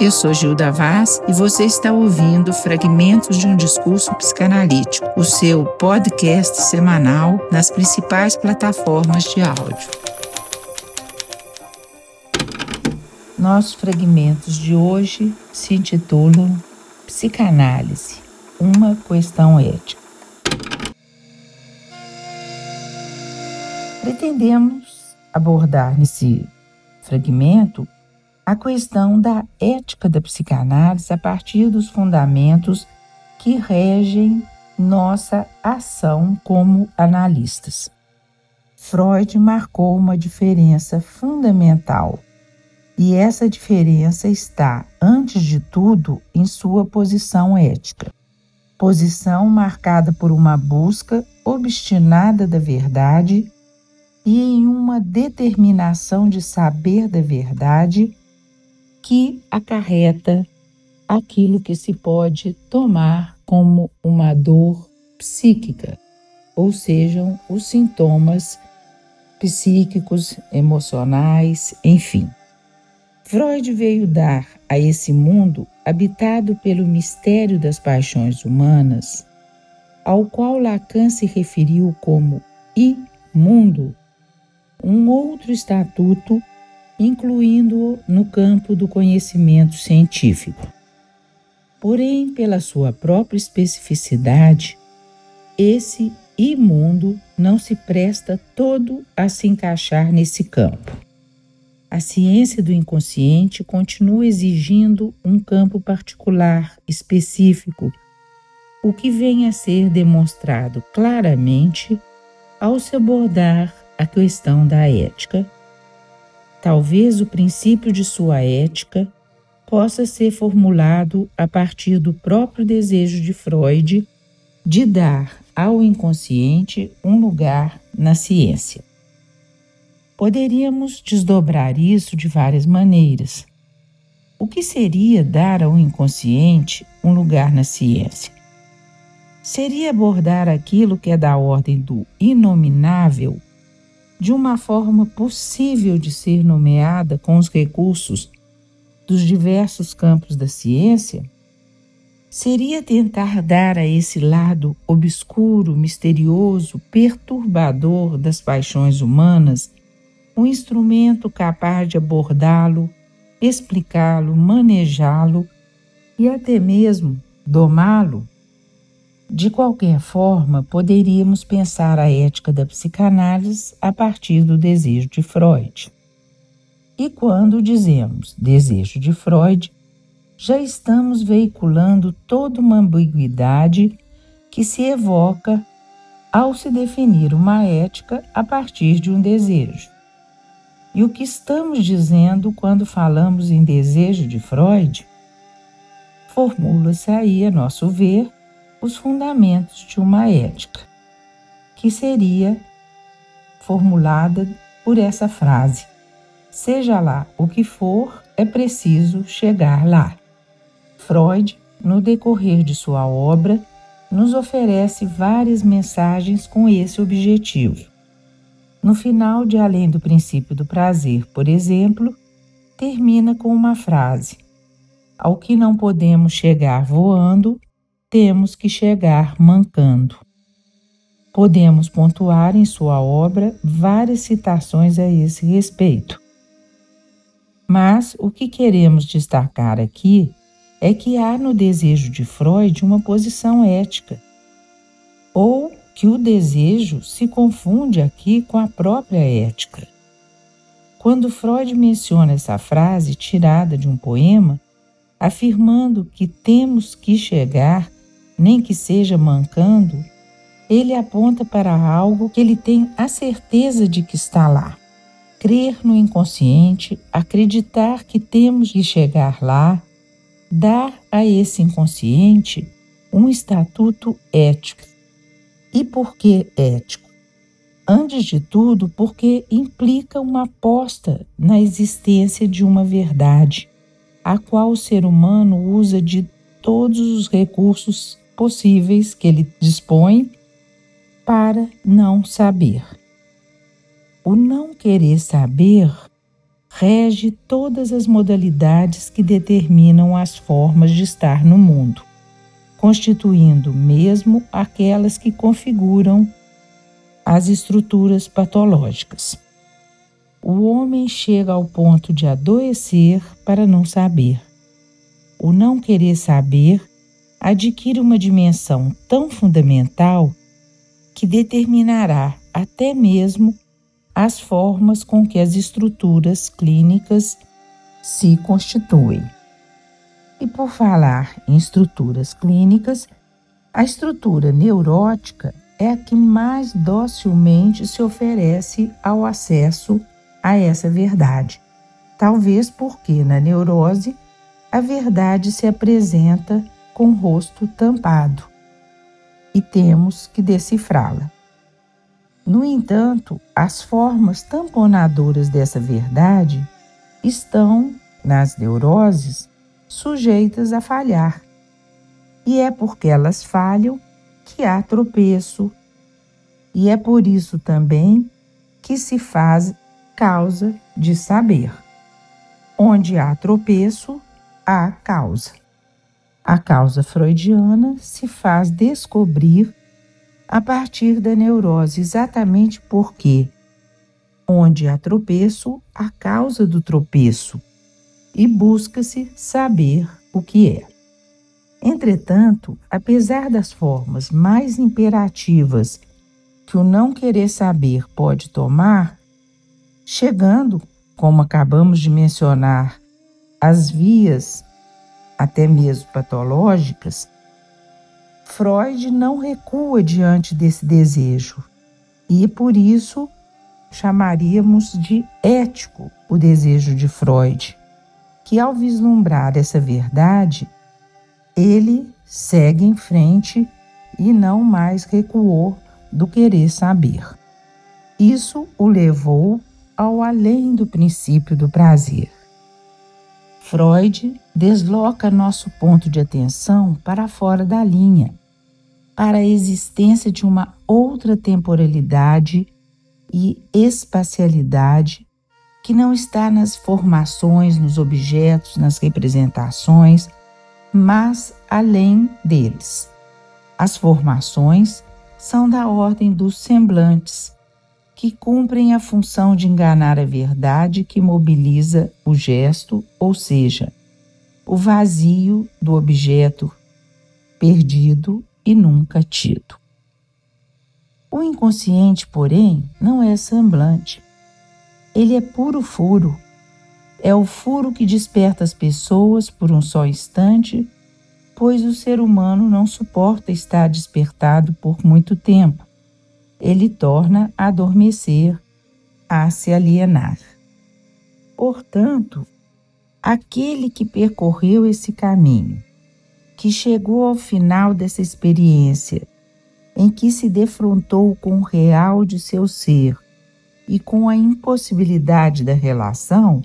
Eu sou Gilda Vaz e você está ouvindo Fragmentos de um Discurso Psicanalítico, o seu podcast semanal nas principais plataformas de áudio. Nossos fragmentos de hoje se intitulam Psicanálise uma questão ética. Pretendemos abordar nesse fragmento a questão da ética da psicanálise a partir dos fundamentos que regem nossa ação como analistas. Freud marcou uma diferença fundamental, e essa diferença está, antes de tudo, em sua posição ética. Posição marcada por uma busca obstinada da verdade e em uma determinação de saber da verdade que acarreta aquilo que se pode tomar como uma dor psíquica, ou sejam, os sintomas psíquicos, emocionais, enfim. Freud veio dar a esse mundo habitado pelo mistério das paixões humanas, ao qual Lacan se referiu como imundo, um outro estatuto incluindo-o no campo do conhecimento científico. Porém, pela sua própria especificidade, esse imundo não se presta todo a se encaixar nesse campo. A ciência do inconsciente continua exigindo um campo particular, específico, o que vem a ser demonstrado claramente ao se abordar a questão da ética Talvez o princípio de sua ética possa ser formulado a partir do próprio desejo de Freud de dar ao inconsciente um lugar na ciência. Poderíamos desdobrar isso de várias maneiras. O que seria dar ao inconsciente um lugar na ciência? Seria abordar aquilo que é da ordem do inominável de uma forma possível de ser nomeada com os recursos dos diversos campos da ciência, seria tentar dar a esse lado obscuro, misterioso, perturbador das paixões humanas um instrumento capaz de abordá-lo, explicá-lo, manejá-lo e até mesmo domá-lo de qualquer forma, poderíamos pensar a ética da psicanálise a partir do desejo de Freud. E quando dizemos desejo de Freud, já estamos veiculando toda uma ambiguidade que se evoca ao se definir uma ética a partir de um desejo. E o que estamos dizendo quando falamos em desejo de Freud? Formula-se aí, a nosso ver, os fundamentos de uma ética, que seria formulada por essa frase: Seja lá o que for, é preciso chegar lá. Freud, no decorrer de sua obra, nos oferece várias mensagens com esse objetivo. No final de Além do Princípio do Prazer, por exemplo, termina com uma frase: Ao que não podemos chegar voando, temos que chegar mancando. Podemos pontuar em sua obra várias citações a esse respeito. Mas o que queremos destacar aqui é que há no desejo de Freud uma posição ética, ou que o desejo se confunde aqui com a própria ética. Quando Freud menciona essa frase tirada de um poema, afirmando que temos que chegar nem que seja mancando, ele aponta para algo que ele tem a certeza de que está lá. Crer no inconsciente, acreditar que temos que chegar lá, dar a esse inconsciente um estatuto ético. E por que ético? Antes de tudo, porque implica uma aposta na existência de uma verdade, a qual o ser humano usa de todos os recursos possíveis que ele dispõe para não saber. o não querer saber rege todas as modalidades que determinam as formas de estar no mundo, constituindo mesmo aquelas que configuram as estruturas patológicas. O homem chega ao ponto de adoecer para não saber. O não querer saber adquire uma dimensão tão fundamental que determinará até mesmo as formas com que as estruturas clínicas se constituem. E por falar em estruturas clínicas, a estrutura neurótica é a que mais docilmente se oferece ao acesso a essa verdade. Talvez porque na neurose a verdade se apresenta com o rosto tampado e temos que decifrá-la. No entanto, as formas tamponadoras dessa verdade estão, nas neuroses, sujeitas a falhar. E é porque elas falham que há tropeço. E é por isso também que se faz causa de saber. Onde há tropeço, há causa. A causa freudiana se faz descobrir a partir da neurose, exatamente porque onde há tropeço, a causa do tropeço, e busca-se saber o que é. Entretanto, apesar das formas mais imperativas que o não querer saber pode tomar, chegando, como acabamos de mencionar, às vias até mesmo patológicas, Freud não recua diante desse desejo e por isso chamaríamos de ético o desejo de Freud, que ao vislumbrar essa verdade, ele segue em frente e não mais recuou do querer saber. Isso o levou ao além do princípio do prazer. Freud desloca nosso ponto de atenção para fora da linha para a existência de uma outra temporalidade e espacialidade que não está nas formações, nos objetos, nas representações, mas além deles. As formações são da ordem dos semblantes, que cumprem a função de enganar a verdade que mobiliza o gesto, ou seja, o vazio do objeto perdido e nunca tido. O inconsciente, porém, não é semblante. Ele é puro furo. É o furo que desperta as pessoas por um só instante, pois o ser humano não suporta estar despertado por muito tempo. Ele torna a adormecer, a se alienar. Portanto, aquele que percorreu esse caminho que chegou ao final dessa experiência, em que se defrontou com o real de seu ser e com a impossibilidade da relação,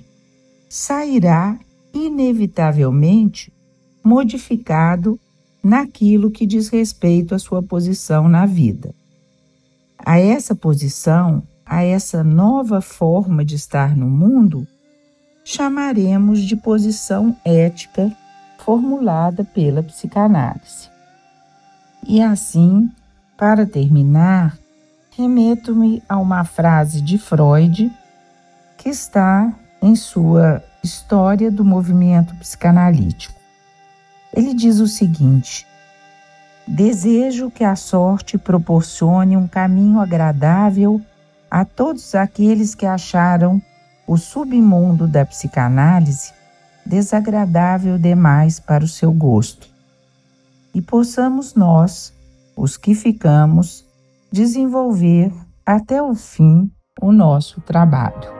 sairá inevitavelmente modificado naquilo que diz respeito à sua posição na vida. A essa posição, a essa nova forma de estar no mundo, chamaremos de posição ética formulada pela psicanálise. E assim, para terminar, remeto-me a uma frase de Freud que está em sua História do Movimento Psicanalítico. Ele diz o seguinte: Desejo que a sorte proporcione um caminho agradável a todos aqueles que acharam o submundo da psicanálise desagradável demais para o seu gosto, e possamos nós, os que ficamos, desenvolver até o fim o nosso trabalho.